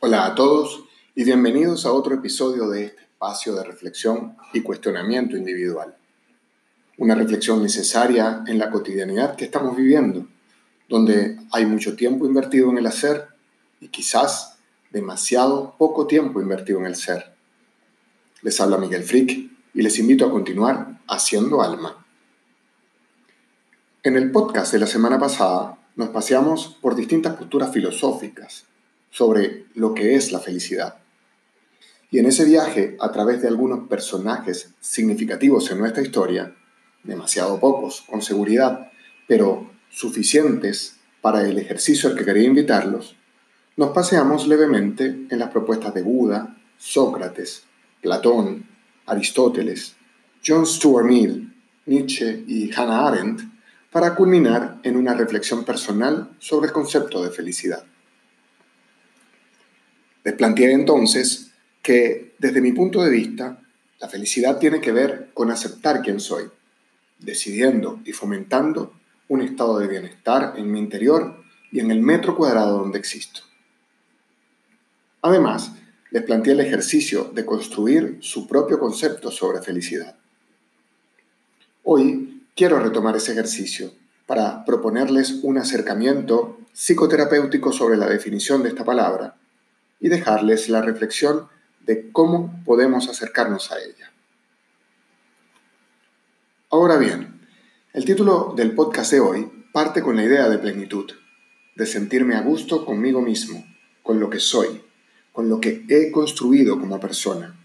Hola a todos y bienvenidos a otro episodio de este espacio de reflexión y cuestionamiento individual. Una reflexión necesaria en la cotidianidad que estamos viviendo, donde hay mucho tiempo invertido en el hacer y quizás demasiado poco tiempo invertido en el ser. Les habla Miguel Frick y les invito a continuar haciendo alma. En el podcast de la semana pasada nos paseamos por distintas posturas filosóficas sobre lo que es la felicidad. Y en ese viaje, a través de algunos personajes significativos en nuestra historia, demasiado pocos, con seguridad, pero suficientes para el ejercicio al que quería invitarlos, nos paseamos levemente en las propuestas de Buda, Sócrates, Platón, Aristóteles, John Stuart Mill, Nietzsche y Hannah Arendt para culminar en una reflexión personal sobre el concepto de felicidad. Les planteé entonces que, desde mi punto de vista, la felicidad tiene que ver con aceptar quién soy, decidiendo y fomentando un estado de bienestar en mi interior y en el metro cuadrado donde existo. Además, les planteé el ejercicio de construir su propio concepto sobre felicidad. Hoy quiero retomar ese ejercicio para proponerles un acercamiento psicoterapéutico sobre la definición de esta palabra y dejarles la reflexión de cómo podemos acercarnos a ella. Ahora bien, el título del podcast de hoy parte con la idea de plenitud, de sentirme a gusto conmigo mismo, con lo que soy, con lo que he construido como persona.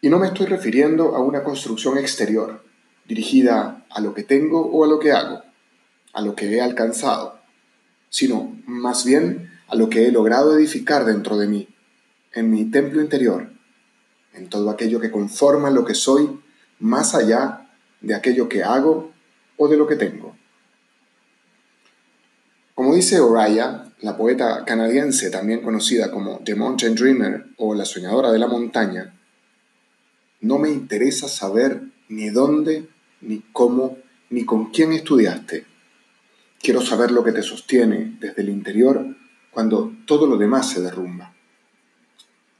Y no me estoy refiriendo a una construcción exterior, dirigida a lo que tengo o a lo que hago, a lo que he alcanzado, sino más bien a lo que he logrado edificar dentro de mí, en mi templo interior, en todo aquello que conforma lo que soy, más allá de aquello que hago o de lo que tengo. Como dice Oraya, la poeta canadiense también conocida como The Mountain Dreamer o la soñadora de la montaña, no me interesa saber ni dónde, ni cómo, ni con quién estudiaste. Quiero saber lo que te sostiene desde el interior cuando todo lo demás se derrumba.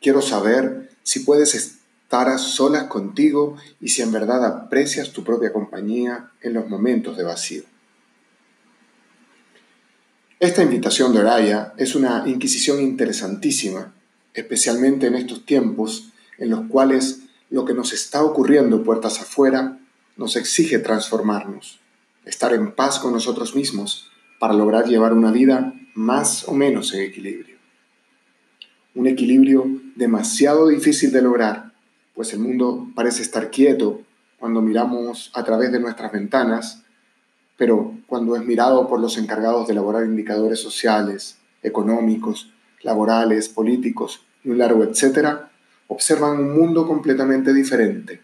Quiero saber si puedes estar a solas contigo y si en verdad aprecias tu propia compañía en los momentos de vacío. Esta invitación de Oraya es una inquisición interesantísima, especialmente en estos tiempos en los cuales lo que nos está ocurriendo puertas afuera nos exige transformarnos, estar en paz con nosotros mismos para lograr llevar una vida más o menos en equilibrio. Un equilibrio demasiado difícil de lograr, pues el mundo parece estar quieto cuando miramos a través de nuestras ventanas, pero cuando es mirado por los encargados de elaborar indicadores sociales, económicos, laborales, políticos y un largo etcétera, observan un mundo completamente diferente,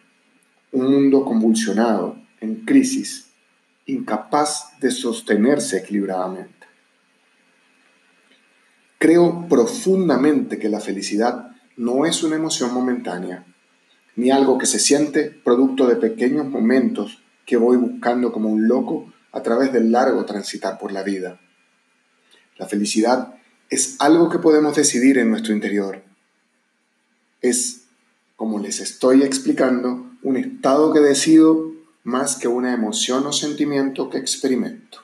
un mundo convulsionado, en crisis, incapaz de sostenerse equilibradamente. Creo profundamente que la felicidad no es una emoción momentánea, ni algo que se siente producto de pequeños momentos que voy buscando como un loco a través del largo transitar por la vida. La felicidad es algo que podemos decidir en nuestro interior. Es, como les estoy explicando, un estado que decido más que una emoción o sentimiento que experimento.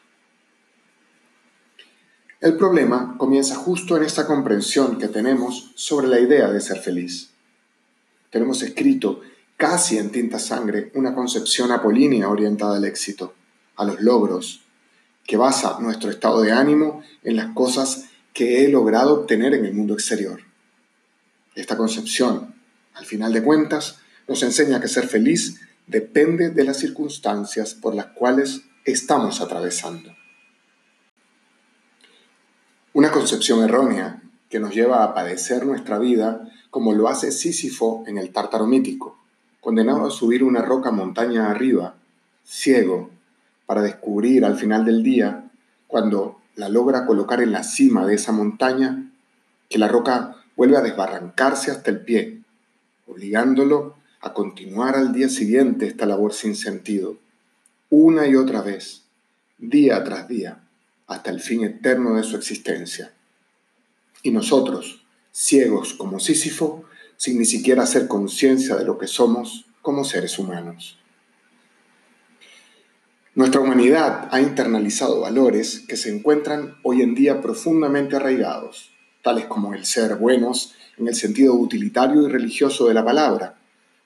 El problema comienza justo en esta comprensión que tenemos sobre la idea de ser feliz. Tenemos escrito casi en tinta sangre una concepción apolínea orientada al éxito, a los logros, que basa nuestro estado de ánimo en las cosas que he logrado obtener en el mundo exterior. Esta concepción, al final de cuentas, nos enseña que ser feliz depende de las circunstancias por las cuales estamos atravesando. Una concepción errónea que nos lleva a padecer nuestra vida como lo hace Sísifo en el Tártaro mítico, condenado a subir una roca montaña arriba, ciego, para descubrir al final del día, cuando la logra colocar en la cima de esa montaña, que la roca vuelve a desbarrancarse hasta el pie, obligándolo a continuar al día siguiente esta labor sin sentido, una y otra vez, día tras día, hasta el fin eterno de su existencia. Y nosotros, ciegos como Sísifo, sin ni siquiera hacer conciencia de lo que somos como seres humanos. Nuestra humanidad ha internalizado valores que se encuentran hoy en día profundamente arraigados, tales como el ser buenos en el sentido utilitario y religioso de la palabra,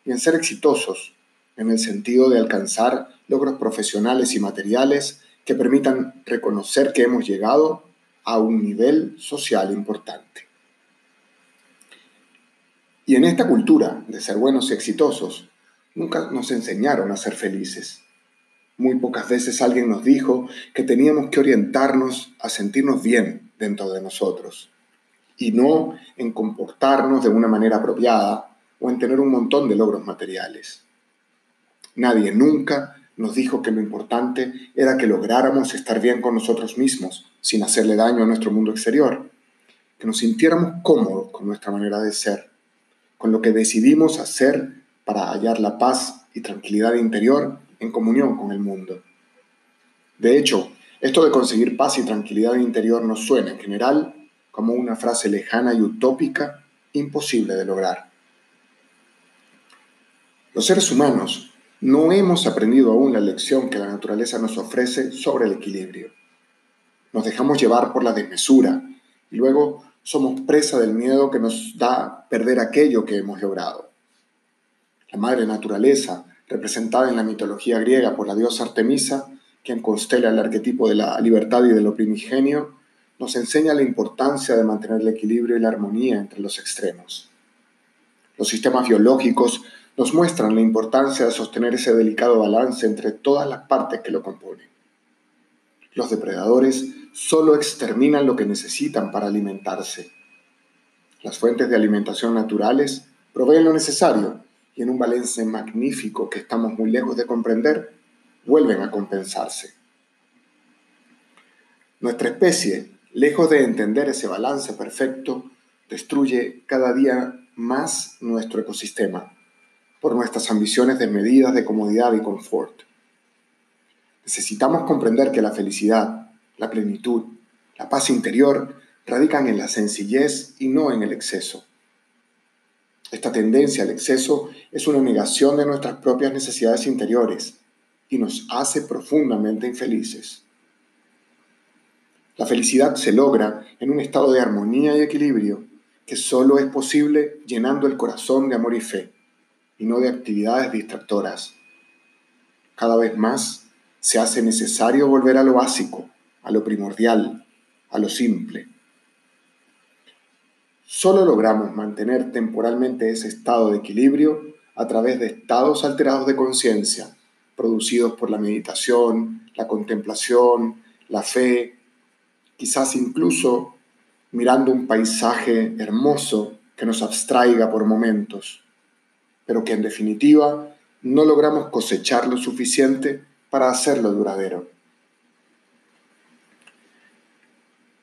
y en ser exitosos en el sentido de alcanzar logros profesionales y materiales que permitan reconocer que hemos llegado a un nivel social importante. Y en esta cultura de ser buenos y exitosos, nunca nos enseñaron a ser felices. Muy pocas veces alguien nos dijo que teníamos que orientarnos a sentirnos bien dentro de nosotros y no en comportarnos de una manera apropiada o en tener un montón de logros materiales. Nadie nunca nos dijo que lo importante era que lográramos estar bien con nosotros mismos, sin hacerle daño a nuestro mundo exterior, que nos sintiéramos cómodos con nuestra manera de ser, con lo que decidimos hacer para hallar la paz y tranquilidad interior en comunión con el mundo. De hecho, esto de conseguir paz y tranquilidad interior nos suena en general como una frase lejana y utópica imposible de lograr. Los seres humanos no hemos aprendido aún la lección que la naturaleza nos ofrece sobre el equilibrio. Nos dejamos llevar por la desmesura y luego somos presa del miedo que nos da perder aquello que hemos logrado. La madre naturaleza, representada en la mitología griega por la diosa Artemisa, quien constela el arquetipo de la libertad y de lo primigenio, nos enseña la importancia de mantener el equilibrio y la armonía entre los extremos. Los sistemas biológicos nos muestran la importancia de sostener ese delicado balance entre todas las partes que lo componen. Los depredadores solo exterminan lo que necesitan para alimentarse. Las fuentes de alimentación naturales proveen lo necesario y en un balance magnífico que estamos muy lejos de comprender, vuelven a compensarse. Nuestra especie, lejos de entender ese balance perfecto, destruye cada día más nuestro ecosistema por nuestras ambiciones desmedidas de comodidad y confort. Necesitamos comprender que la felicidad, la plenitud, la paz interior radican en la sencillez y no en el exceso. Esta tendencia al exceso es una negación de nuestras propias necesidades interiores y nos hace profundamente infelices. La felicidad se logra en un estado de armonía y equilibrio que solo es posible llenando el corazón de amor y fe y no de actividades distractoras. Cada vez más se hace necesario volver a lo básico, a lo primordial, a lo simple. Solo logramos mantener temporalmente ese estado de equilibrio a través de estados alterados de conciencia, producidos por la meditación, la contemplación, la fe, quizás incluso mirando un paisaje hermoso que nos abstraiga por momentos pero que en definitiva no logramos cosechar lo suficiente para hacerlo duradero.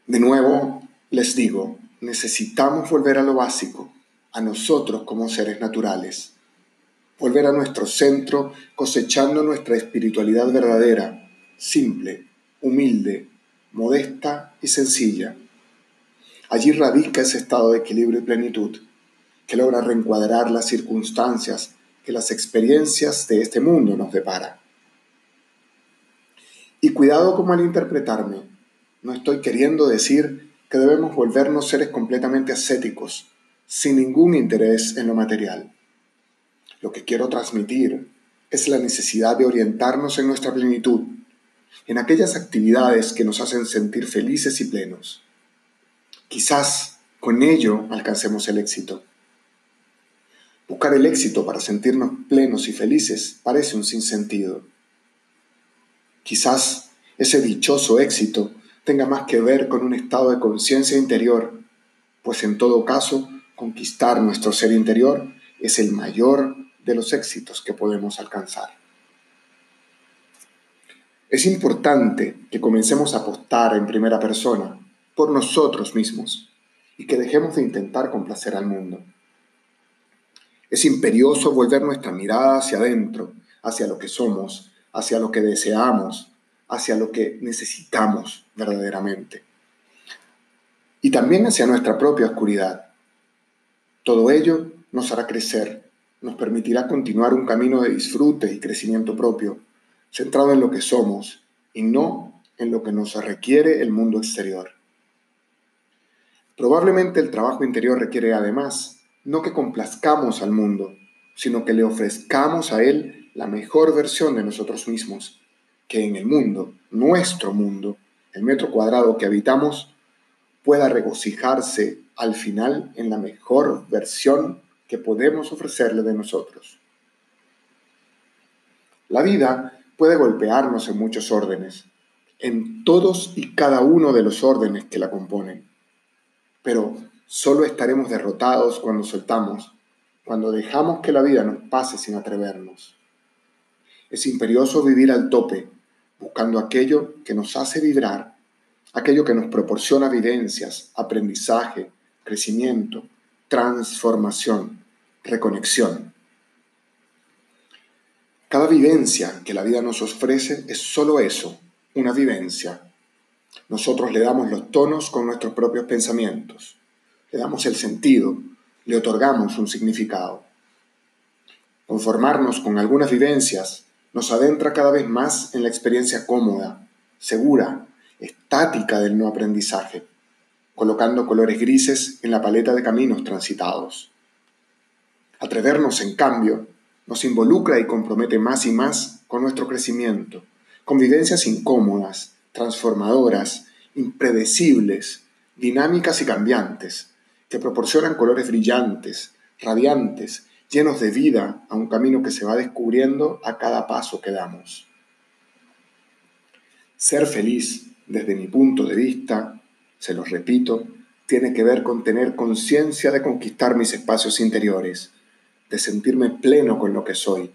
De nuevo, les digo, necesitamos volver a lo básico, a nosotros como seres naturales, volver a nuestro centro cosechando nuestra espiritualidad verdadera, simple, humilde, modesta y sencilla. Allí radica ese estado de equilibrio y plenitud que logra reencuadrar las circunstancias que las experiencias de este mundo nos deparan. Y cuidado como al interpretarme, no estoy queriendo decir que debemos volvernos seres completamente ascéticos, sin ningún interés en lo material. Lo que quiero transmitir es la necesidad de orientarnos en nuestra plenitud, en aquellas actividades que nos hacen sentir felices y plenos. Quizás con ello alcancemos el éxito. Buscar el éxito para sentirnos plenos y felices parece un sinsentido. Quizás ese dichoso éxito tenga más que ver con un estado de conciencia interior, pues en todo caso, conquistar nuestro ser interior es el mayor de los éxitos que podemos alcanzar. Es importante que comencemos a apostar en primera persona por nosotros mismos y que dejemos de intentar complacer al mundo. Es imperioso volver nuestra mirada hacia adentro, hacia lo que somos, hacia lo que deseamos, hacia lo que necesitamos verdaderamente. y también hacia nuestra propia oscuridad. Todo ello nos hará crecer, nos permitirá continuar un camino de disfrute y crecimiento propio, centrado en lo que somos y no en lo que nos requiere el mundo exterior. Probablemente el trabajo interior requiere además no que complazcamos al mundo, sino que le ofrezcamos a él la mejor versión de nosotros mismos, que en el mundo, nuestro mundo, el metro cuadrado que habitamos, pueda regocijarse al final en la mejor versión que podemos ofrecerle de nosotros. La vida puede golpearnos en muchos órdenes, en todos y cada uno de los órdenes que la componen, pero solo estaremos derrotados cuando soltamos, cuando dejamos que la vida nos pase sin atrevernos. Es imperioso vivir al tope, buscando aquello que nos hace vibrar, aquello que nos proporciona vivencias, aprendizaje, crecimiento, transformación, reconexión. Cada vivencia que la vida nos ofrece es solo eso, una vivencia. Nosotros le damos los tonos con nuestros propios pensamientos, le damos el sentido, le otorgamos un significado. Conformarnos con algunas vivencias nos adentra cada vez más en la experiencia cómoda, segura, estática del no aprendizaje, colocando colores grises en la paleta de caminos transitados. Atrevernos, en cambio, nos involucra y compromete más y más con nuestro crecimiento, con vivencias incómodas, transformadoras, impredecibles, dinámicas y cambiantes, que proporcionan colores brillantes, radiantes, llenos de vida a un camino que se va descubriendo a cada paso que damos. Ser feliz, desde mi punto de vista, se los repito, tiene que ver con tener conciencia de conquistar mis espacios interiores, de sentirme pleno con lo que soy,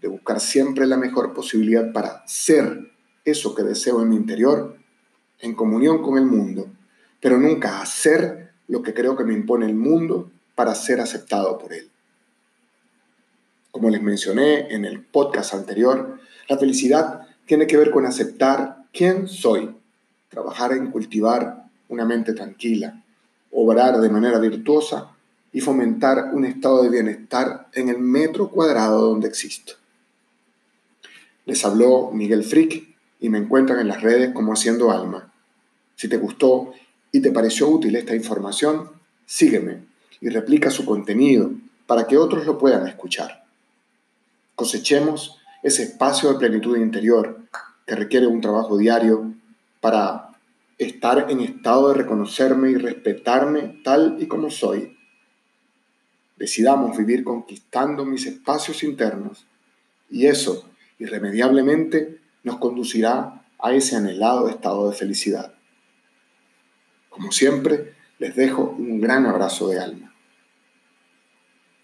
de buscar siempre la mejor posibilidad para ser eso que deseo en mi interior, en comunión con el mundo, pero nunca hacer lo que creo que me impone el mundo para ser aceptado por él. Como les mencioné en el podcast anterior, la felicidad tiene que ver con aceptar quién soy, trabajar en cultivar una mente tranquila, obrar de manera virtuosa y fomentar un estado de bienestar en el metro cuadrado donde existo. Les habló Miguel Frick y me encuentran en las redes como Haciendo Alma. Si te gustó y te pareció útil esta información, sígueme y replica su contenido para que otros lo puedan escuchar. Cosechemos ese espacio de plenitud interior que requiere un trabajo diario para estar en estado de reconocerme y respetarme tal y como soy. Decidamos vivir conquistando mis espacios internos y eso irremediablemente nos conducirá a ese anhelado estado de felicidad. Como siempre, les dejo un gran abrazo de alma.